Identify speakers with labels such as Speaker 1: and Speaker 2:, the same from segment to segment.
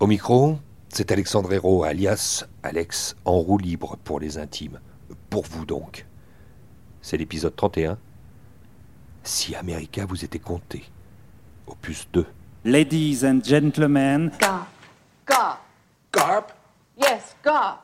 Speaker 1: Au micro, c'est Alexandre Hérault, alias Alex, en roue libre pour les intimes. Pour vous donc. C'est l'épisode 31. Si America vous était compté. Opus 2.
Speaker 2: Ladies and gentlemen,
Speaker 3: Garp. Garp.
Speaker 4: Garp?
Speaker 3: Yes, garp.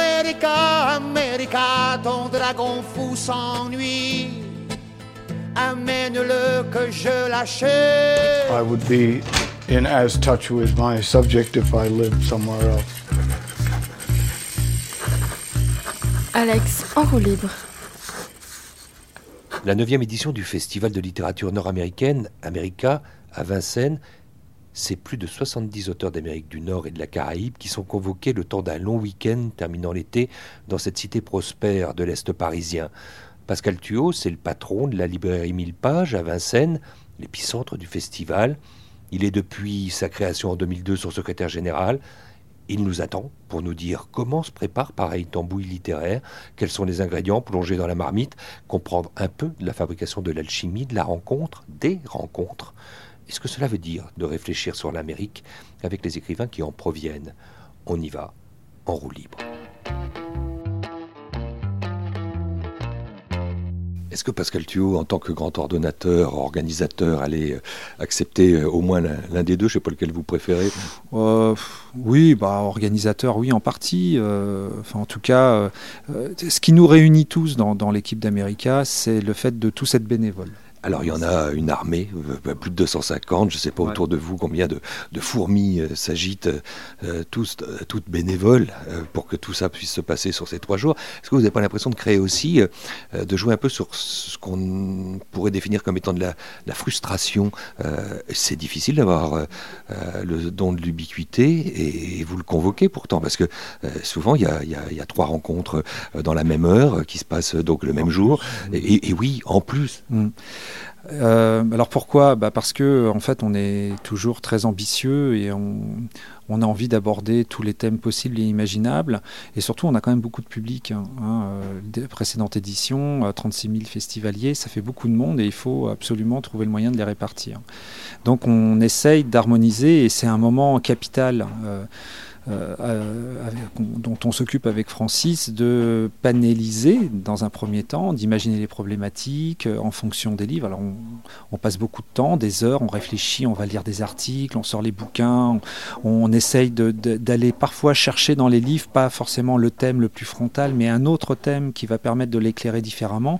Speaker 5: America, America, ton dragon fou s'ennuie. Amène-le que je l'achète.
Speaker 6: I would be in as touch with my subject if I lived somewhere else.
Speaker 7: Alex, en roue libre.
Speaker 1: La neuvième édition du Festival de littérature nord-américaine, America, à Vincennes, c'est plus de 70 auteurs d'Amérique du Nord et de la Caraïbe qui sont convoqués le temps d'un long week-end terminant l'été dans cette cité prospère de l'Est parisien. Pascal Thuot, c'est le patron de la librairie Mille Pages à Vincennes, l'épicentre du festival. Il est depuis sa création en 2002 son secrétaire général. Il nous attend pour nous dire comment se prépare pareil tambouille littéraire, quels sont les ingrédients plongés dans la marmite, comprendre un peu de la fabrication de l'alchimie, de la rencontre, des rencontres. Et ce que cela veut dire de réfléchir sur l'Amérique avec les écrivains qui en proviennent? On y va, en roue libre. Est-ce que Pascal Thuot, en tant que grand ordonnateur, organisateur, allait euh, accepter euh, au moins l'un des deux? Je ne sais pas lequel vous préférez.
Speaker 2: Euh, oui, bah, organisateur, oui, en partie. euh, enfin, en tout cas, euh, ce qui nous réunit tous dans, dans l'équipe d'America, c'est le fait de tous être bénévoles.
Speaker 1: Alors il y en a une armée, euh, plus de 250, je ne sais pas
Speaker 2: Ouais.
Speaker 1: autour de vous combien de, de fourmis euh, s'agitent, euh, tous, toutes bénévoles, euh, pour que tout ça puisse se passer sur ces trois jours. Est-ce que vous n'avez pas l'impression de créer aussi, de jouer un peu sur ce qu'on pourrait définir comme étant de la, la frustration? C'est difficile d'avoir le don de l'ubiquité et, et vous le convoquez pourtant, parce que souvent il y a, il y a- il y a trois rencontres dans la même heure qui se passent donc le même jour. Et, et- et oui, en plus.
Speaker 2: Mm. Euh, alors pourquoi? Bah Parce que en fait, on est toujours très ambitieux et on, a envie d'aborder tous les thèmes possibles et imaginables. Et surtout, on a quand même beaucoup de public. Hein, hein, euh, des précédentes éditions, euh, 36 000 festivaliers, ça fait beaucoup de monde et il faut absolument trouver le moyen de les répartir. Donc on essaye d'harmoniser et c'est un moment capital. euh, euh, euh, dont on s'occupe avec Francis, de panéliser dans un premier temps, d'imaginer les problématiques euh, en fonction des livres. Alors on, passe beaucoup de temps, des heures, on réfléchit, on va lire des articles, on sort les bouquins, on, essaye d'aller parfois chercher dans les livres, pas forcément le thème le plus frontal, mais un autre thème qui va permettre de l'éclairer différemment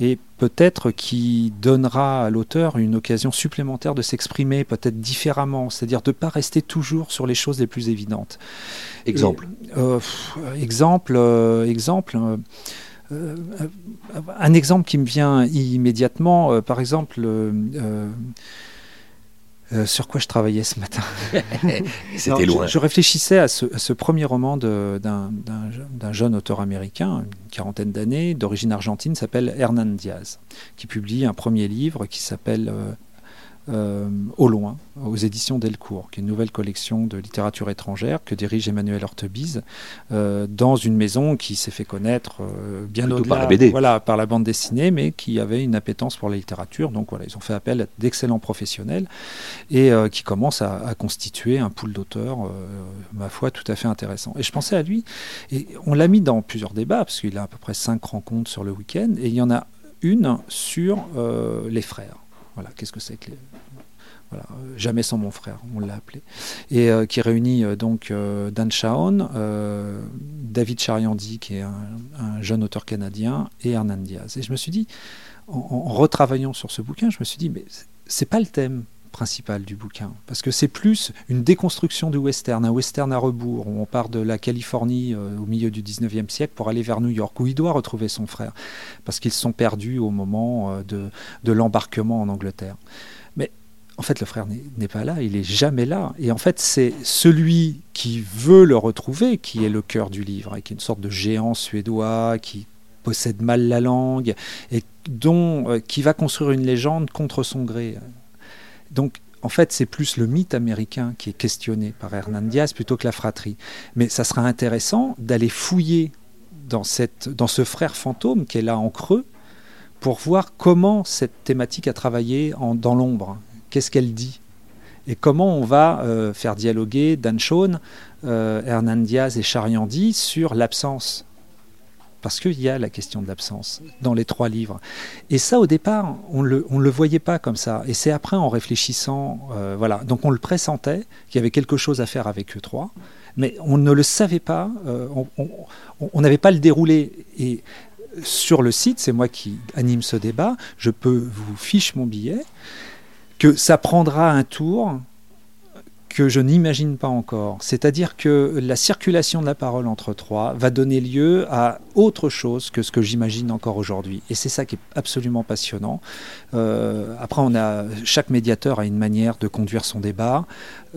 Speaker 2: et peut-être qui donnera à l'auteur une occasion supplémentaire de s'exprimer peut-être différemment, c'est-à-dire de ne pas rester toujours sur les choses les plus évidentes.
Speaker 1: Exemple.
Speaker 2: Et, euh, exemple, euh, exemple. euh, un exemple qui me vient immédiatement, par exemple, euh, sur quoi je travaillais ce matin.
Speaker 1: C'était
Speaker 2: je-
Speaker 1: loin.
Speaker 2: Je, réfléchissais à ce, à ce premier roman d'un jeune auteur américain, une quarantaine d'années, d'origine argentine, s'appelle Hernan Diaz, qui publie un premier livre qui s'appelle euh, euh, Au loin, aux éditions Delcourt, qui est une nouvelle collection de littérature étrangère que dirige Emmanuel Hortebise, euh, dans une maison qui s'est fait connaître euh, bien au-delà
Speaker 1: par la BD.
Speaker 2: Voilà, par la bande dessinée, mais qui avait une appétence pour la littérature. Donc voilà, ils ont fait appel à d'excellents professionnels et qui commencent à, à constituer un pool d'auteurs, ma foi, tout à fait intéressant. Et je pensais à lui, et on l'a mis dans plusieurs débats, parce qu'il a à peu près cinq rencontres sur le week-end, et il y en a une sur les frères. Voilà, qu'est-ce que c'est que les... Voilà, euh, jamais sans mon frère, on l'a appelé, et euh, qui réunit euh, donc Dan Shaon, David Chariandi, qui est un, un jeune auteur canadien, et Hernan Diaz. Et je me suis dit, en, en retravaillant sur ce bouquin, je me suis dit, mais c'est pas le thème principal du bouquin, parce que c'est plus une déconstruction du western, un western à rebours, où on part de la Californie euh, au milieu du 19e siècle pour aller vers New York, où il doit retrouver son frère, parce qu'ils sont perdus au moment euh, de, de l'embarquement en Angleterre. Mais en fait, le frère n'est pas là, il est jamais là. Et en fait, c'est celui qui veut le retrouver qui est le cœur du livre, et qui est une sorte de géant suédois qui possède mal la langue et dont euh, qui va construire une légende contre son gré. Donc, en fait, c'est plus le mythe américain qui est questionné par Hernan Diaz plutôt que la fratrie. Mais ça sera intéressant d'aller fouiller dans, ce frère fantôme qui est là en creux pour voir comment cette thématique a travaillé dans l'ombre. Qu'est-ce qu'elle dit? Et comment on va euh, faire dialoguer Dan Shawn, euh, Hernan Diaz et Chariandi sur l'absence parce qu'il y a la question de l'absence dans les trois livres. Et ça, au départ, on ne le, voyait pas comme ça. Et c'est après, en réfléchissant, euh, voilà. Donc on le pressentait, qu'il y avait quelque chose à faire avec eux trois, mais on ne le savait pas, euh, on n'avait pas le déroulé. Et sur le site, c'est moi qui anime ce débat, je peux vous fiche mon billet, que ça prendra un tour que je n'imagine pas encore. C'est-à-dire que la circulation de la parole entre trois va donner lieu à autre chose que ce que j'imagine encore aujourd'hui. Et c'est ça qui est absolument passionnant. Euh, après, on a chaque médiateur a une manière de conduire son débat.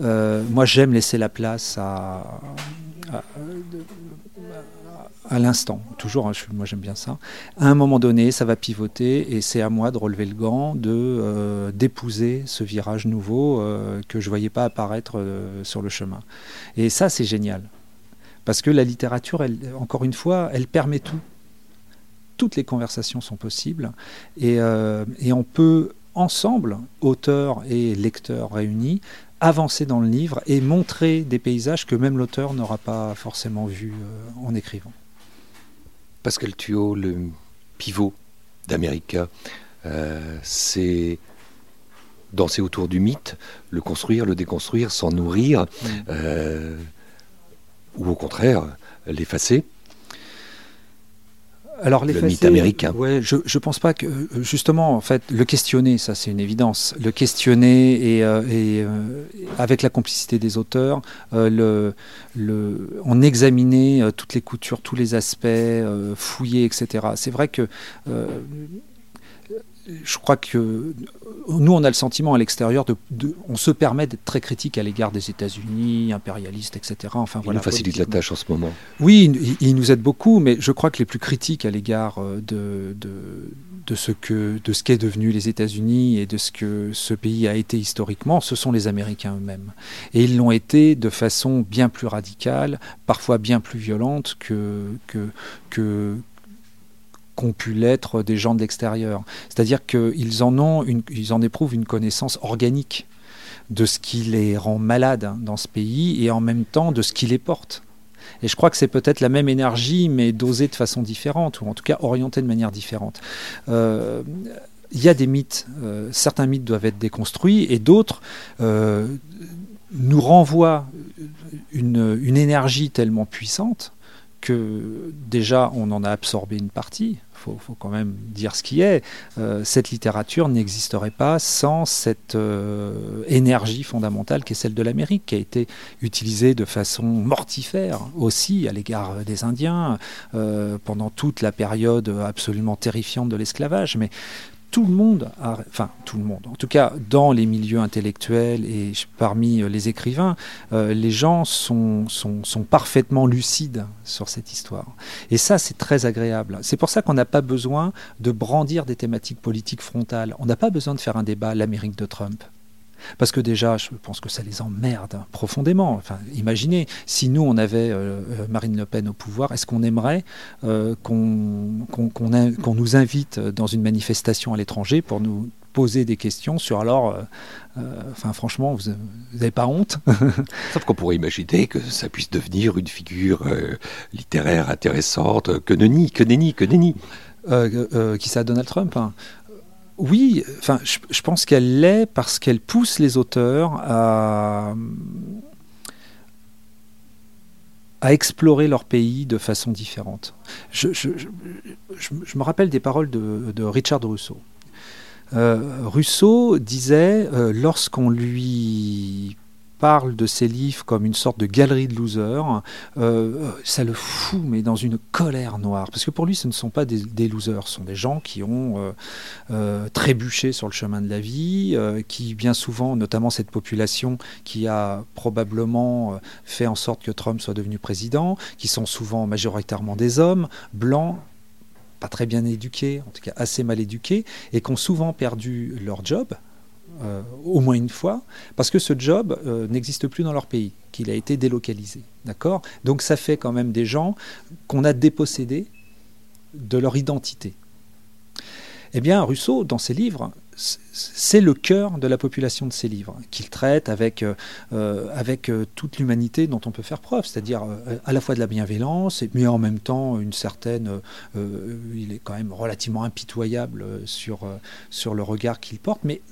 Speaker 2: Euh, moi, j'aime laisser la place à, l'instant, toujours, hein, moi j'aime bien ça. À un moment donné, ça va pivoter et c'est à moi de relever le gant, de euh, d'épouser ce virage nouveau euh, que je voyais pas apparaître euh, sur le chemin. Et ça, c'est génial, parce que la littérature, encore une fois, elle permet tout. Toutes les conversations sont possibles et, et on peut ensemble, auteurs et lecteurs réunis, avancer dans le livre et montrer des paysages que même l'auteur n'aura pas forcément vus en écrivant.
Speaker 1: Pascal Thuot, le pivot d'América, euh, c'est danser autour du mythe, le construire, le déconstruire, s'en nourrir, mm. euh, ou au contraire, l'effacer
Speaker 2: alors les
Speaker 1: le mythe américain.
Speaker 2: Ouais, je ne pense pas que justement en fait le questionner, ça c'est une évidence. Le questionner et, euh, euh, avec la complicité des auteurs, euh, le, le, en examiner toutes les coutures, tous les aspects, fouiller, etc. C'est vrai que je crois que nous, on a le sentiment à l'extérieur, de, on se permet d'être très critique à l'égard des États-Unis, impérialistes, etc.
Speaker 1: Enfin, il voilà, nous facilite la tâche en ce moment.
Speaker 2: Oui, il, nous aide beaucoup, mais je crois que les plus critiques à l'égard euh, de, de, de, ce que de ce qu'est devenu les États-Unis et de ce que ce pays a été historiquement, ce sont les Américains eux-mêmes. Et ils l'ont été de façon bien plus radicale, parfois bien plus violente que, que, que qu'ont pu l'être des gens de l'extérieur. C'est-à-dire qu'ils en ont, ils en éprouvent une connaissance organique de ce qui les rend malades dans ce pays et en même temps de ce qui les porte. Et je crois que c'est peut-être la même énergie, mais dosée de façon différente, ou en tout cas orientée de manière différente. Euh, il y a des mythes, euh, certains mythes doivent être déconstruits, et d'autres euh, nous renvoient une, énergie tellement puissante que déjà on en a absorbé une partie, il faut, quand même dire ce qui est, euh, cette littérature n'existerait pas sans cette euh, énergie fondamentale qui est celle de l'Amérique, qui a été utilisée de façon mortifère aussi à l'égard des Indiens euh, pendant toute la période absolument terrifiante de l'esclavage. Mais tout le monde, enfin tout le monde, en tout cas dans les milieux intellectuels et parmi euh, les écrivains, euh, les gens sont, sont, sont, parfaitement lucides sur cette histoire. Et ça, c'est très agréable. C'est pour ça qu'on n'a pas besoin de brandir des thématiques politiques frontales. On n'a pas besoin de faire un débat l'Amérique de Trump. Parce que déjà, je pense que ça les emmerde profondément. Enfin, imaginez, si nous, on avait euh, euh, Marine Le Pen au pouvoir, est-ce qu'on aimerait euh, qu'on nous invite dans une manifestation à l'étranger pour nous poser des questions sur alors, enfin franchement, vous n'avez pas honte?
Speaker 1: Sauf qu'on pourrait imaginer que ça puisse devenir une figure littéraire intéressante. Que nenni, que nenni, que nenni.
Speaker 2: qui ça, Donald Trump hein? Oui, enfin, je, pense qu'elle l'est parce qu'elle pousse les auteurs à, explorer leur pays de façon différente. Je, me rappelle des paroles de, Richard Rousseau. Rousseau disait, euh, lorsqu'on lui parle de ses livres comme une sorte de galerie de losers, euh, ça le fout, mais dans une colère noire. Parce que pour lui, ce ne sont pas des, losers, ce sont des gens qui ont euh, euh, trébuché sur le chemin de la vie, qui bien souvent, notamment cette population qui a probablement fait en sorte que Trump soit devenu président, qui sont souvent majoritairement des hommes, blancs, pas très bien éduqués, en tout cas assez mal éduqués, et qui ont souvent perdu leur job, euh, au moins une fois, parce que ce job euh, n'existe plus dans leur pays, qu'il a été délocalisé. D'accord? Donc ça fait quand même des gens qu'on a dépossédés de leur identité. Eh bien, Rousseau, dans ses livres, c'est le cœur de la population de ses livres, qu'il traite avec, euh, euh, euh, toute l'humanité dont on peut faire preuve, c'est-à-dire à la fois de la bienveillance, mais en même temps une certaine... il est quand même relativement impitoyable sur, sur le regard qu'il porte, mais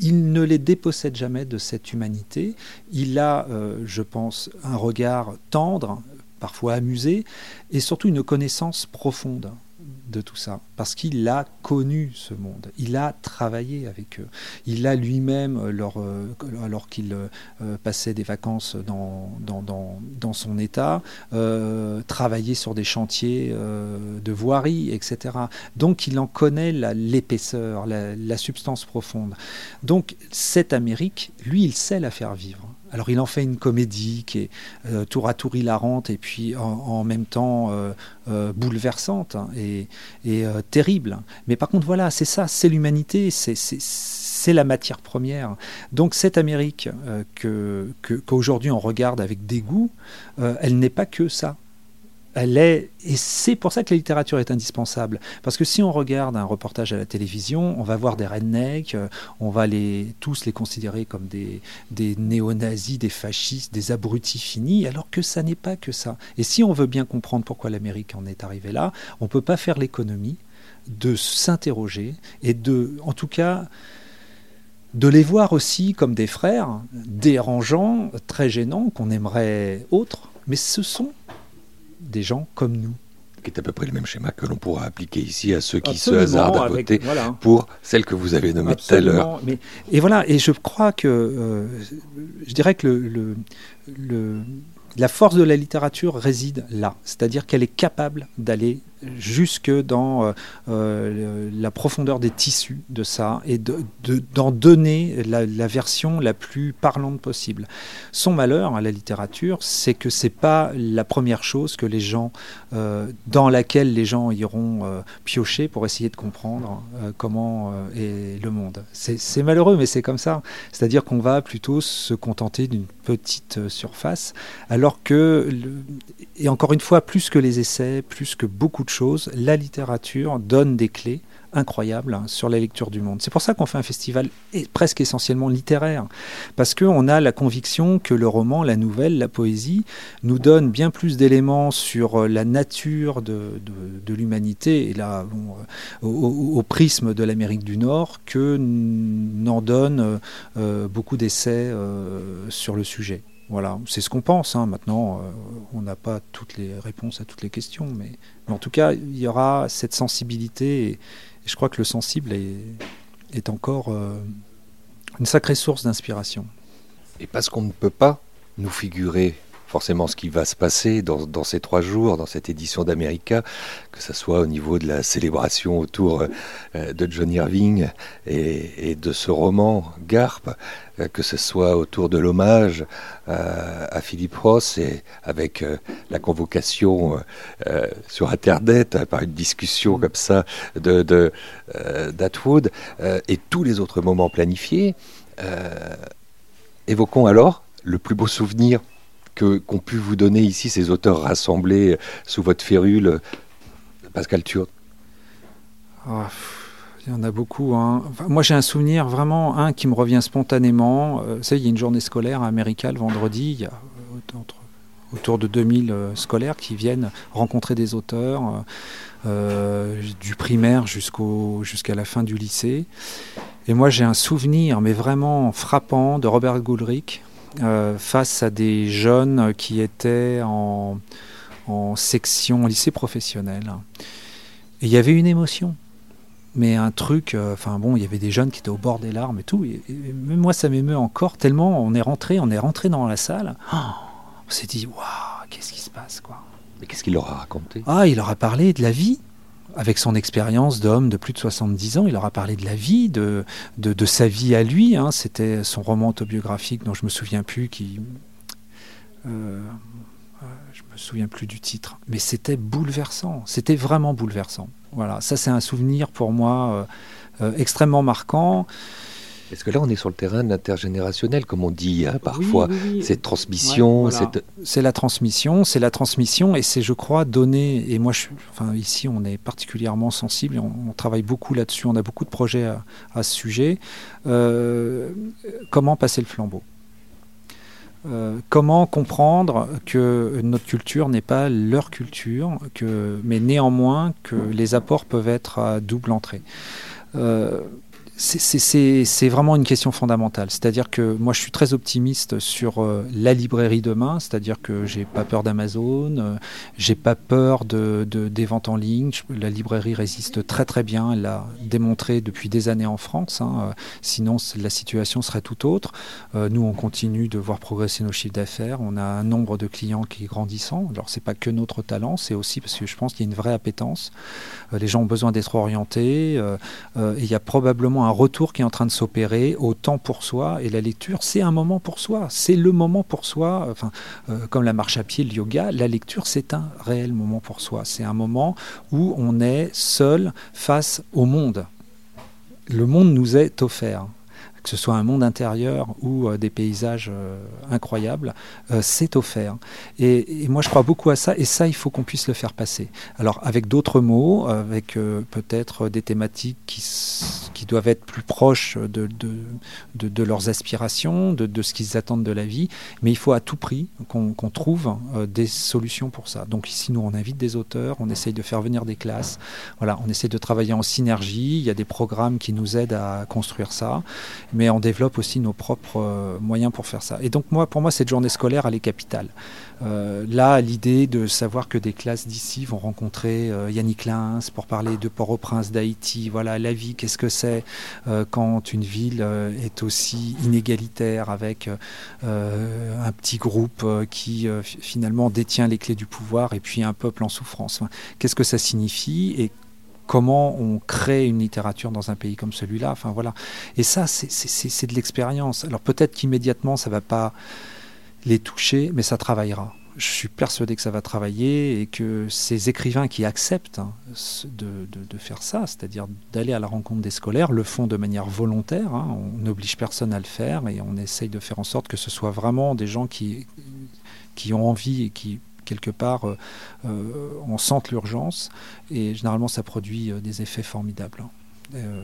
Speaker 2: il ne les dépossède jamais de cette humanité. Il a, je pense, un regard tendre, parfois amusé, et surtout une connaissance profonde de tout ça, parce qu'il a connu ce monde, il a travaillé avec eux, il a lui-même, euh, euh, alors qu'il euh, passait des vacances dans, dans, son État, travaillé sur des chantiers de voirie, etc. Donc il en connaît l'épaisseur, la substance profonde. Donc cette Amérique, lui, il sait la faire vivre. Alors il en fait une comédie qui est euh, tour à tour hilarante et puis en, même temps euh, euh, bouleversante hein, et, terrible. Mais par contre voilà, c'est ça, c'est l'humanité, c'est la matière première. Donc cette Amérique qu'aujourd'hui on regarde avec dégoût, elle n'est pas que ça elle est, et c'est pour ça que la littérature est indispensable. Parce que si on regarde un reportage à la télévision, on va voir des rednecks, euh, on va les, tous les considérer comme des, des néo-nazis, des fascistes, des abrutis finis, alors que ça n'est pas que ça. Et si on veut bien comprendre pourquoi l'Amérique en est arrivée là, on ne peut pas faire l'économie de s'interroger et de, en tout cas, de les voir aussi comme des frères dérangeants, très gênants, qu'on aimerait autres, mais ce sont des gens comme nous.
Speaker 1: Qui est à peu près le même schéma que l'on pourra appliquer ici à ceux qui se hasardent à voter pour celle que vous avez nommée tout à l'heure.
Speaker 2: Et voilà, et je crois que, euh, je dirais que le, le, la force de la littérature réside là, c'est-à-dire qu'elle est capable d'aller jusque dans euh, euh, la profondeur des tissus de ça et d'en donner la, version la plus parlante possible. Son malheur à la littérature, c'est que c'est pas la première chose que les gens, euh, dans laquelle les gens iront piocher pour essayer de comprendre comment est le monde. C'est malheureux, mais c'est comme ça. C'est-à-dire qu'on va plutôt se contenter d'une petite surface, alors que, et encore une fois, plus que les essais, plus que beaucoup de choses, la littérature donne des clés incroyables hein, sur la lecture du monde. C'est pour ça qu'on fait un festival presque essentiellement littéraire, parce qu'on a la conviction que le roman, la nouvelle, la poésie nous donne bien plus d'éléments sur euh, la nature de, l'humanité, et là, euh, au, prisme de l'Amérique du Nord, que n'en donnent euh, beaucoup d'essais sur le sujet. Voilà, c'est ce qu'on pense. Hein. Maintenant, on n'a pas toutes les réponses à toutes les questions, mais, en tout cas, il y aura cette sensibilité, je crois que le sensible est, encore euh, une sacrée source d'inspiration.
Speaker 1: Et parce qu'on ne peut pas nous figurer forcément ce qui va se passer dans, ces trois jours, dans cette édition d'America, que ce soit au niveau de la célébration autour euh, de John Irving et, de ce roman Garp, euh, que ce soit autour de l'hommage euh, à Philippe Ross et avec la convocation sur Internet hein, par une discussion comme ça de, de d'Atwood et tous les autres moments planifiés. évoquons alors le plus beau souvenir qu'ont pu vous donner ici ces auteurs rassemblés sous votre férule, Pascal Turde
Speaker 2: ah, Il y en a beaucoup. Hein. moi, j'ai un souvenir vraiment, un qui me revient spontanément. Euh, il y a une journée scolaire à América le vendredi. Il y a euh, autour de 2000 euh, scolaires qui viennent rencontrer des auteurs, du primaire jusqu'à la fin du lycée. Et moi, j'ai un souvenir, mais vraiment frappant, de Robert Goulrick, euh, face à des jeunes qui étaient en, en section lycée professionnel. Et il y avait une émotion. mais un truc, euh, enfin bon, il y avait des jeunes qui étaient au bord des larmes et tout. Et, même moi, ça m'émeut encore tellement on est rentré, on est rentré dans la salle. Oh, on s'est dit, waouh, qu'est-ce qui se passe, quoi?
Speaker 1: Mais qu'est-ce qu'il leur a raconté?
Speaker 2: Ah, il leur a parlé de la vie. Avec son expérience d'homme de plus de 70 ans, il leur parlé de la vie, de, sa vie à lui. Hein. C'était son roman autobiographique dont je me souviens plus, qui. Euh, je me souviens plus du titre, mais c'était bouleversant. C'était vraiment bouleversant. Voilà, ça c'est un souvenir pour moi euh, euh, extrêmement marquant.
Speaker 1: Parce que là, on est sur le terrain de l'intergénérationnel, comme on dit hein, parfois. Cette transmission.
Speaker 2: C'est la transmission, c'est la transmission, et c'est, je crois, donner. Et moi, je, enfin, ici, on est particulièrement sensible, on, travaille beaucoup là-dessus, on a beaucoup de projets à, ce sujet. Euh, comment passer le flambeau? Euh, comment comprendre que notre culture n'est pas leur culture, que, mais néanmoins que les apports peuvent être à double entrée? Euh, c'est vraiment une question fondamentale. C'est-à-dire que moi, je suis très optimiste sur euh, la librairie demain. C'est-à-dire que j'ai pas peur d'Amazon, euh, j'ai pas peur de, des ventes en ligne. La librairie résiste très très bien. Elle l'a démontré depuis des années en France. Hein. Euh, sinon, la situation serait tout autre. nous, on continue de voir progresser nos chiffres d'affaires. On a un nombre de clients qui est grandissant. Alors, c'est pas que notre talent, c'est aussi parce que je pense qu'il y a une vraie appétence. les gens ont besoin d'être orientés. et il y a probablement un retour qui est en train de s'opérer au temps pour soi. Et la lecture, c'est un moment pour soi. C'est le moment pour soi. Enfin, euh, comme la marche à pied, le yoga, la lecture, c'est un réel moment pour soi. C'est un moment où on est seul face au monde. Le monde nous est offert que ce soit un monde intérieur ou euh, des paysages euh, incroyables, euh, c'est offert. Et, moi, je crois beaucoup à ça, et ça, il faut qu'on puisse le faire passer. Alors, avec d'autres mots, avec peut-être des thématiques qui, doivent être plus proches de, leurs aspirations, de, ce qu'ils attendent de la vie, mais il faut à tout prix qu'on trouve des solutions pour ça. Donc ici, nous, on invite des auteurs, on essaye de faire venir des classes, voilà, on essaye de travailler en synergie, il y a des programmes qui nous aident à construire ça mais on développe aussi nos propres euh, moyens pour faire ça. Et donc moi, pour moi, cette journée scolaire, elle est capitale. Euh, là, l'idée de savoir que des classes d'ici vont rencontrer euh, Yannick Lins pour parler de Port-au-Prince, d'Haïti, voilà, la vie, qu'est-ce que c'est quand une ville est aussi inégalitaire avec un petit groupe qui finalement détient les clés du pouvoir et puis un peuple en souffrance. Qu'est-ce que ça signifie comment on crée une littérature dans un pays comme celui-là. Voilà. Et ça, c'est de l'expérience. Alors peut-être qu'immédiatement, ça ne va pas les toucher, mais ça travaillera. Je suis persuadé que ça va travailler et que ces écrivains qui acceptent hein, de, faire ça, c'est-à-dire d'aller à la rencontre des scolaires, le font de manière volontaire. Hein. on n'oblige personne à le faire et on essaye de faire en sorte que ce soit vraiment des gens qui, qui ont envie et qui quelque part, euh, euh, on sente l'urgence et généralement ça produit euh, des effets formidables.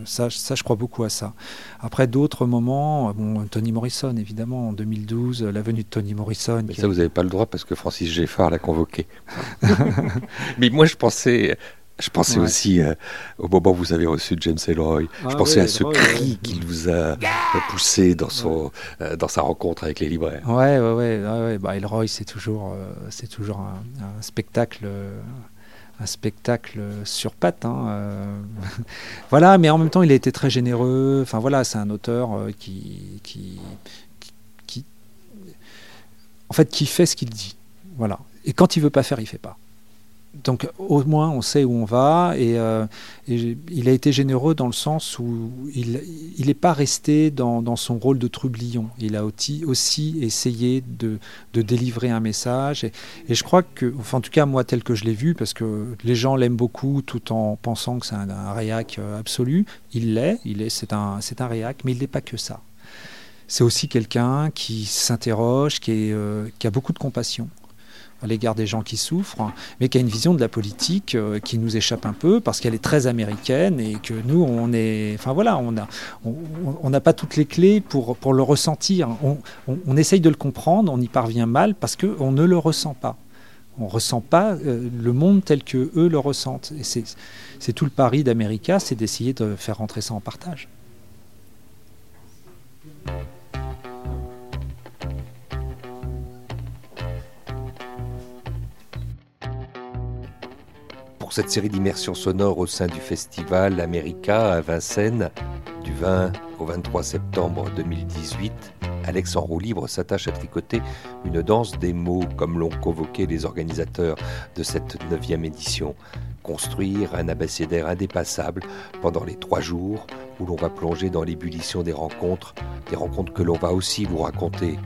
Speaker 2: ça, ça, je crois beaucoup à ça. Après, d'autres moments, bon, Tony Morrison, évidemment, en 2012, la venue de Tony Morrison.
Speaker 1: Mais ça, vous n'avez pas le droit parce que Francis Geffard l'a convoqué. Mais moi, je pensais je pensais aussi euh, au moment où vous avez reçu James Ellroy. je ah pensais à ce cri qu'il vous a poussé dans, son, euh, dans sa rencontre avec les libraires.
Speaker 2: Ouais, ouais, ouais. Bah, Ellroy, c'est toujours, euh, c'est toujours un, spectacle. un spectacle sur pattes. Hein, voilà, mais en même temps, il a été très généreux. Enfin voilà, c'est un auteur qui, qui, qui, en fait, qui fait ce qu'il dit. Voilà. Et quand il veut pas faire, il fait pas donc au moins on sait où on va et, euh, il a été généreux dans le sens où il n'est pas resté dans, son rôle de trublion. Il a aussi, essayé de, délivrer un message et, je crois que, enfin en tout cas moi tel que je l'ai vu, parce que les gens l'aiment beaucoup tout en pensant que c'est un, réac euh, absolu, il l'est, il est, c'est un, c'est un réac, mais il n'est pas que ça. C'est aussi quelqu'un qui s'interroge, qui, euh, qui a beaucoup de compassion à l'égard des gens qui souffrent, mais qui a une vision de la politique euh, qui nous échappe un peu parce qu'elle est très américaine et que nous, on est, enfin voilà, on n'a on, pas toutes les clés pour, pour le ressentir. On, essaye de le comprendre, on y parvient mal parce qu'on ne le ressent pas. On ne ressent pas euh, le monde tel que eux le ressentent. C'est tout le pari d'América, c'est d'essayer de faire rentrer ça en partage.
Speaker 1: Pour cette série d'immersions sonores au sein du festival America à Vincennes du 20 au 23 septembre 2018. Alex en roue libre s'attache à tricoter une danse des mots comme l'ont convoqué les organisateurs de cette neuvième édition. Construire un abécédaire indépassable pendant les trois jours où l'on va plonger dans l'ébullition des rencontres, des rencontres que l'on va aussi vous raconter.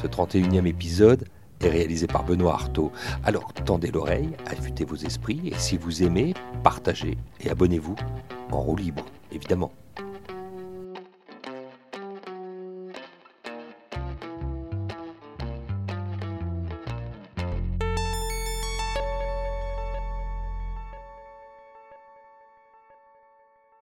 Speaker 1: Ce 31e épisode est réalisé par Benoît Artaud. Alors tendez l'oreille, affûtez vos esprits et si vous aimez, partagez et abonnez-vous en roue libre, évidemment.